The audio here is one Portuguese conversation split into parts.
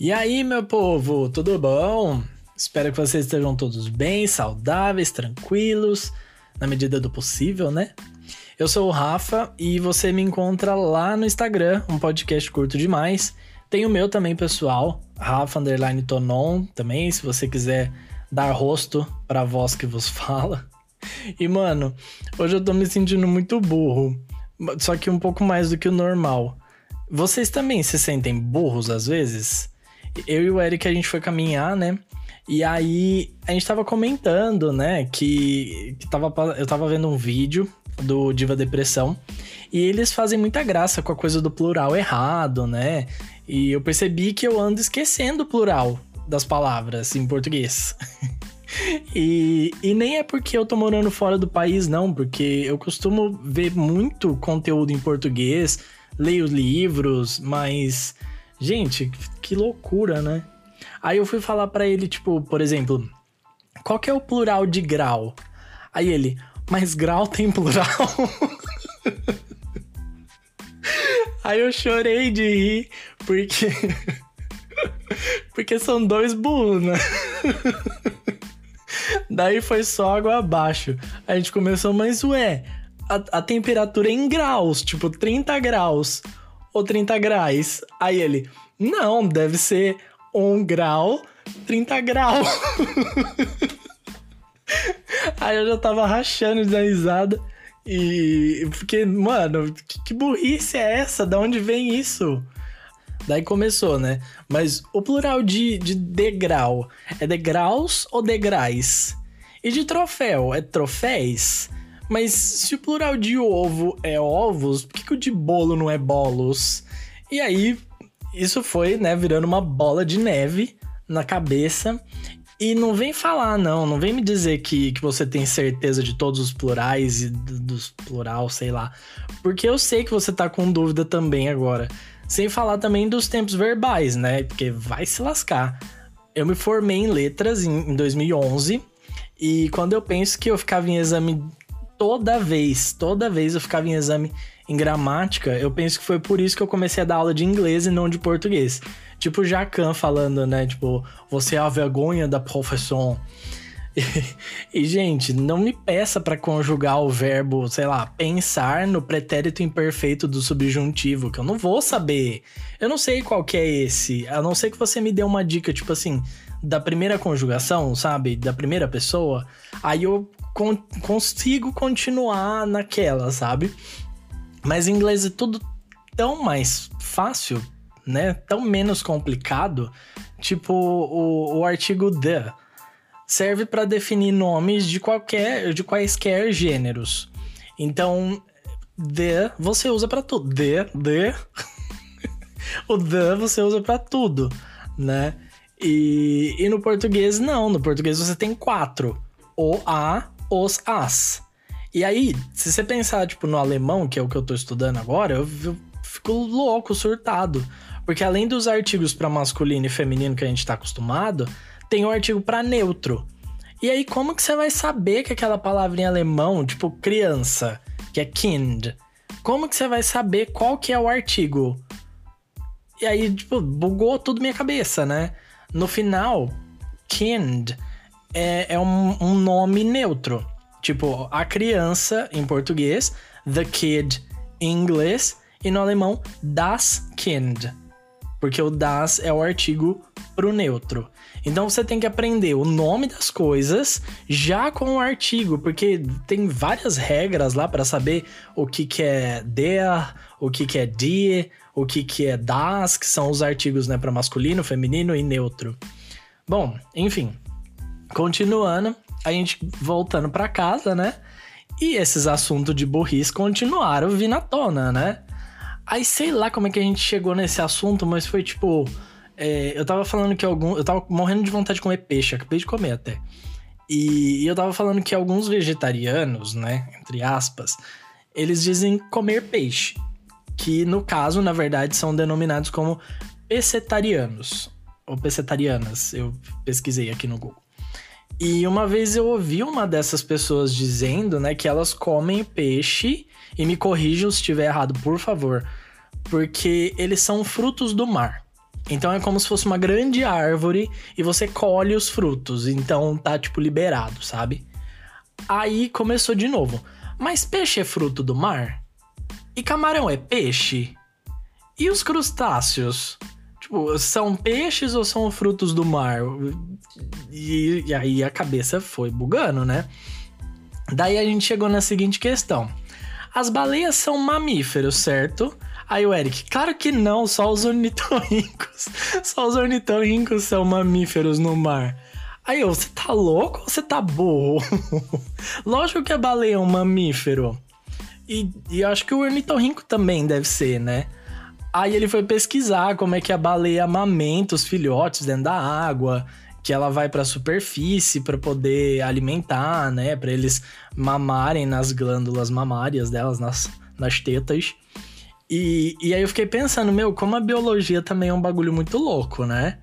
E aí, meu povo, tudo bom? Espero que vocês estejam todos bem, saudáveis, tranquilos, na medida do possível, né? Eu sou o Rafa e você me encontra lá no Instagram, um podcast curto demais. Tem o meu também, pessoal, Rafa Underline Tonon, também, se você quiser dar rosto pra voz que vos fala. E, mano, hoje eu tô me sentindo muito burro, só que um pouco mais do que o normal. Vocês também se sentem burros às vezes? Eu e o Eric, a gente foi caminhar, né? E aí a gente tava comentando, né, que, que tava, eu tava vendo um vídeo do Diva Depressão e eles fazem muita graça com a coisa do plural errado, né? E eu percebi que eu ando esquecendo o plural das palavras em português. e, e nem é porque eu tô morando fora do país, não, porque eu costumo ver muito conteúdo em português, leio livros, mas Gente, que loucura, né? Aí eu fui falar para ele, tipo, por exemplo, qual que é o plural de grau? Aí ele, mas grau tem plural? Aí eu chorei de rir, porque. porque são dois burros, né? Daí foi só água abaixo. A gente começou, mas ué, a, a temperatura é em graus, tipo 30 graus ou 30 graus? Aí ele, não, deve ser 1 grau, 30 graus. Aí eu já tava rachando de risada. E. Porque, mano, que, que burrice é essa? Da onde vem isso? Daí começou, né? Mas o plural de, de degrau é degraus ou degrais? E de troféu é troféis? Mas se o plural de ovo é ovos, por que, que o de bolo não é bolos? E aí, isso foi, né, virando uma bola de neve na cabeça. E não vem falar, não, não vem me dizer que, que você tem certeza de todos os plurais e dos plural, sei lá. Porque eu sei que você tá com dúvida também agora. Sem falar também dos tempos verbais, né? Porque vai se lascar. Eu me formei em letras em, em 2011 e quando eu penso que eu ficava em exame toda vez, toda vez eu ficava em exame em gramática, eu penso que foi por isso que eu comecei a dar aula de inglês e não de português. Tipo o Jacan falando, né? Tipo, você é a vergonha da profissão. E, gente, não me peça para conjugar o verbo, sei lá, pensar no pretérito imperfeito do subjuntivo, que eu não vou saber. Eu não sei qual que é esse, a não ser que você me dê uma dica, tipo assim, da primeira conjugação, sabe? Da primeira pessoa. Aí eu con consigo continuar naquela, sabe? Mas em inglês é tudo tão mais fácil, né? Tão menos complicado. Tipo o, o artigo the serve para definir nomes de qualquer, de quaisquer gêneros. Então, the você usa para tudo. The, the. o the você usa para tudo, né? E, e no português não. No português você tem quatro: o, a, os, as. E aí, se você pensar, tipo, no alemão, que é o que eu tô estudando agora, eu, eu fico louco, surtado. Porque além dos artigos para masculino e feminino que a gente tá acostumado, tem um artigo para neutro. E aí, como que você vai saber que aquela palavra em alemão, tipo criança, que é kind, como que você vai saber qual que é o artigo? E aí, tipo, bugou tudo minha cabeça, né? No final, kind é, é um, um nome neutro. Tipo, a criança em português, the kid em inglês, e no alemão, das Kind. Porque o das é o artigo pro neutro. Então você tem que aprender o nome das coisas já com o artigo, porque tem várias regras lá para saber o que, que é der, o que, que é die, o que, que é das, que são os artigos né, para masculino, feminino e neutro. Bom, enfim, continuando, a gente voltando para casa, né? E esses assuntos de burrice continuaram vindo à tona, né? Aí sei lá como é que a gente chegou nesse assunto, mas foi tipo. É, eu tava falando que algum. Eu tava morrendo de vontade de comer peixe, acabei de comer até. E, eu tava falando que alguns vegetarianos, né? Entre aspas, eles dizem comer peixe. Que no caso, na verdade, são denominados como pescetarianos. Ou pescetarianas. Eu pesquisei aqui no Google. E uma vez eu ouvi uma dessas pessoas dizendo, né, que elas comem peixe, e me corrijam se estiver errado, por favor, porque eles são frutos do mar. Então é como se fosse uma grande árvore e você colhe os frutos. Então tá, tipo, liberado, sabe? Aí começou de novo. Mas peixe é fruto do mar? E camarão é peixe? E os crustáceos? Tipo, são peixes ou são frutos do mar? E, e aí a cabeça foi bugando, né? Daí a gente chegou na seguinte questão. As baleias são mamíferos, certo? Aí o Eric, claro que não, só os ornitorrincos. Só os ornitorrincos são mamíferos no mar. Aí eu, você tá louco ou você tá burro? Lógico que a baleia é um mamífero. E, e acho que o ornitorrinco também deve ser, né? Aí ele foi pesquisar como é que a baleia amamenta os filhotes dentro da água, que ela vai para a superfície para poder alimentar, né, para eles mamarem nas glândulas mamárias delas, nas, nas tetas. E, e aí eu fiquei pensando, meu, como a biologia também é um bagulho muito louco, né?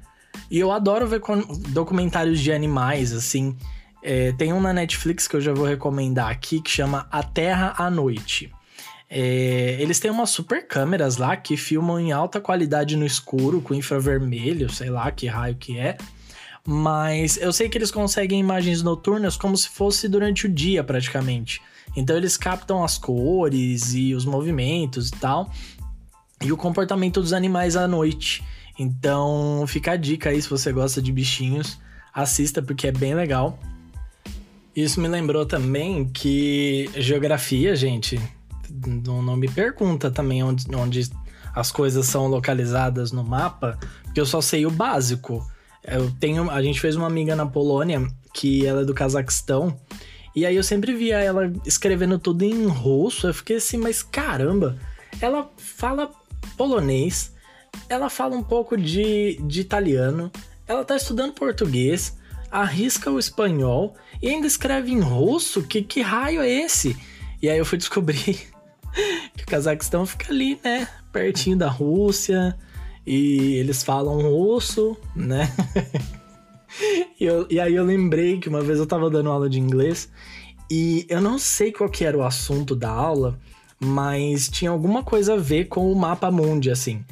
E eu adoro ver documentários de animais, assim. É, tem um na Netflix que eu já vou recomendar aqui que chama A Terra à Noite. É, eles têm umas super câmeras lá que filmam em alta qualidade no escuro, com infravermelho, sei lá que raio que é. Mas eu sei que eles conseguem imagens noturnas como se fosse durante o dia, praticamente. Então eles captam as cores e os movimentos e tal, e o comportamento dos animais à noite. Então fica a dica aí se você gosta de bichinhos, assista porque é bem legal. Isso me lembrou também que geografia, gente, não, não me pergunta também onde, onde as coisas são localizadas no mapa, porque eu só sei o básico. Eu tenho, a gente fez uma amiga na Polônia que ela é do Cazaquistão e aí eu sempre via ela escrevendo tudo em russo. Eu fiquei assim, mas caramba, ela fala polonês, ela fala um pouco de, de italiano, ela tá estudando português, arrisca o espanhol e ainda escreve em russo? Que, que raio é esse? E aí eu fui descobrir que o Cazaquistão fica ali, né? Pertinho da Rússia. E eles falam russo, né? e, eu, e, aí eu lembrei que uma vez eu tava dando aula de inglês e eu não sei qual que era o assunto da aula, mas tinha alguma coisa a ver com o mapa mundi, assim.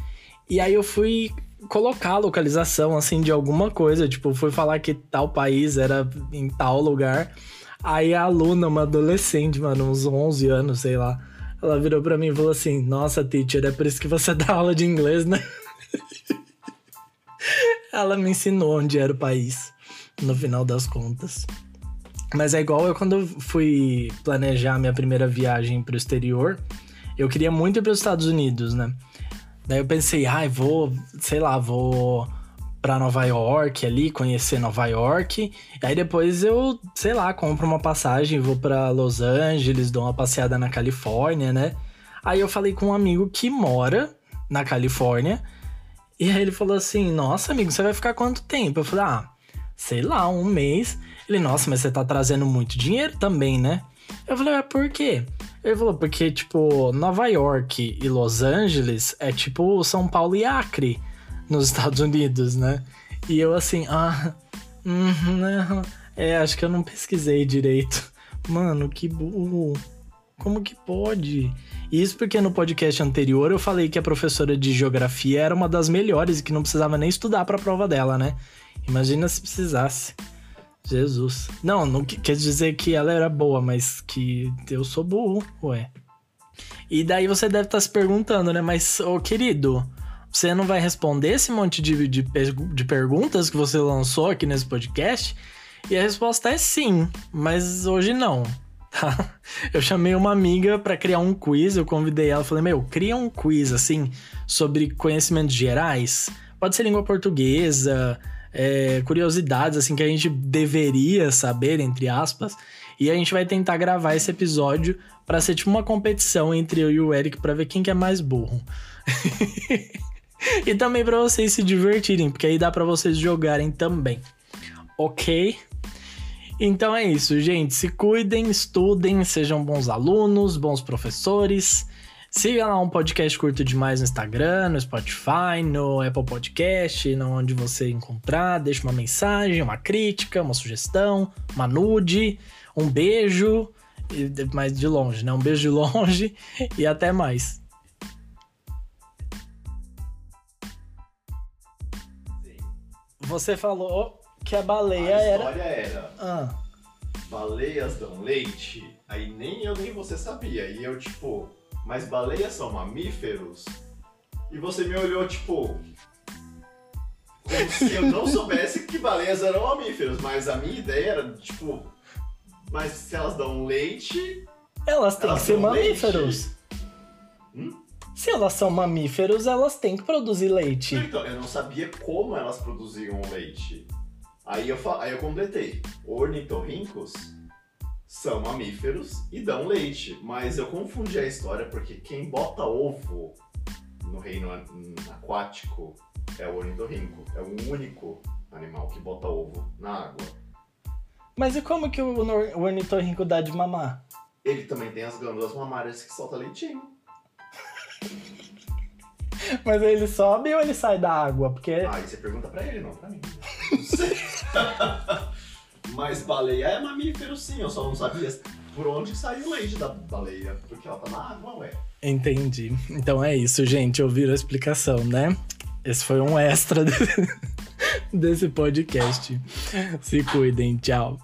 E aí eu fui colocar a localização, assim, de alguma coisa, tipo, fui falar que tal país era em tal lugar. Aí a aluna, uma adolescente, mano, uns 11 anos, sei lá, ela virou pra mim e falou assim: Nossa, teacher, é por isso que você dá aula de inglês, né? Ela me ensinou onde era o país, no final das contas. Mas é igual eu quando fui planejar minha primeira viagem para o exterior, eu queria muito ir para os Estados Unidos, né? Daí eu pensei, ai, ah, vou, sei lá, vou para Nova York ali, conhecer Nova York. Aí depois eu, sei lá, compro uma passagem, vou para Los Angeles, dou uma passeada na Califórnia, né? Aí eu falei com um amigo que mora na Califórnia. E aí ele falou assim: Nossa, amigo, você vai ficar quanto tempo? Eu falei: Ah, sei lá, um mês. Ele, nossa, mas você tá trazendo muito dinheiro também, né? Eu falei, mas por quê? Ele falou, porque, tipo, Nova York e Los Angeles é tipo São Paulo e Acre nos Estados Unidos, né? E eu assim, ah, não, é, acho que eu não pesquisei direito. Mano, que burro. Como que pode? Isso porque no podcast anterior eu falei que a professora de geografia era uma das melhores e que não precisava nem estudar para a prova dela, né? Imagina se precisasse. Jesus. Não, não quer dizer que ela era boa, mas que eu sou burro, ué. E daí você deve estar tá se perguntando, né? Mas, ô querido, você não vai responder esse monte de, de, de perguntas que você lançou aqui nesse podcast? E a resposta é sim, mas hoje não, tá? Eu chamei uma amiga para criar um quiz, eu convidei ela, falei, meu, cria um quiz, assim, sobre conhecimentos gerais. Pode ser língua portuguesa, é, curiosidades assim que a gente deveria saber, entre aspas. E a gente vai tentar gravar esse episódio para ser tipo uma competição entre eu e o Eric para ver quem que é mais burro. e também para vocês se divertirem, porque aí dá para vocês jogarem também. OK? Então é isso, gente. Se cuidem, estudem, sejam bons alunos, bons professores. Siga lá um podcast curto demais no Instagram, no Spotify, no Apple Podcast, onde você encontrar. Deixa uma mensagem, uma crítica, uma sugestão, uma nude, um beijo, mas de longe, né? Um beijo de longe e até mais. você falou que a baleia a era. história era, Ah, baleias dão leite? Aí nem eu nem você sabia. E eu, tipo, mas baleias são mamíferos? E você me olhou, tipo, como se eu não soubesse que baleias eram mamíferos. Mas a minha ideia era, tipo, mas se elas dão leite, elas têm Elas que ser mamíferos. Hum? Se elas são mamíferos, elas têm que produzir leite. Então, eu não sabia como elas produziam leite. Aí eu, aí eu completei. Ornitorrincos são mamíferos e dão leite. Mas eu confundi a história porque quem bota ovo no reino aquático é o ornitorrinco. É o único animal que bota ovo na água. Mas e como que o, ornitorrinco dá de mamar? Ele também tem as glândulas mamárias que soltam leitinho. Mas ele sobe ou ele sai da água? Porque Aí você pergunta pra ele, não pra mim. Não sei. Mas baleia é mamífero sim, eu só não sabia por onde saiu o leite da baleia. Porque ela tá na água, ué. Entendi. Então é isso, gente. Ouviram a explicação, né? Esse foi um extra desse- podcast. Se cuidem, tchau.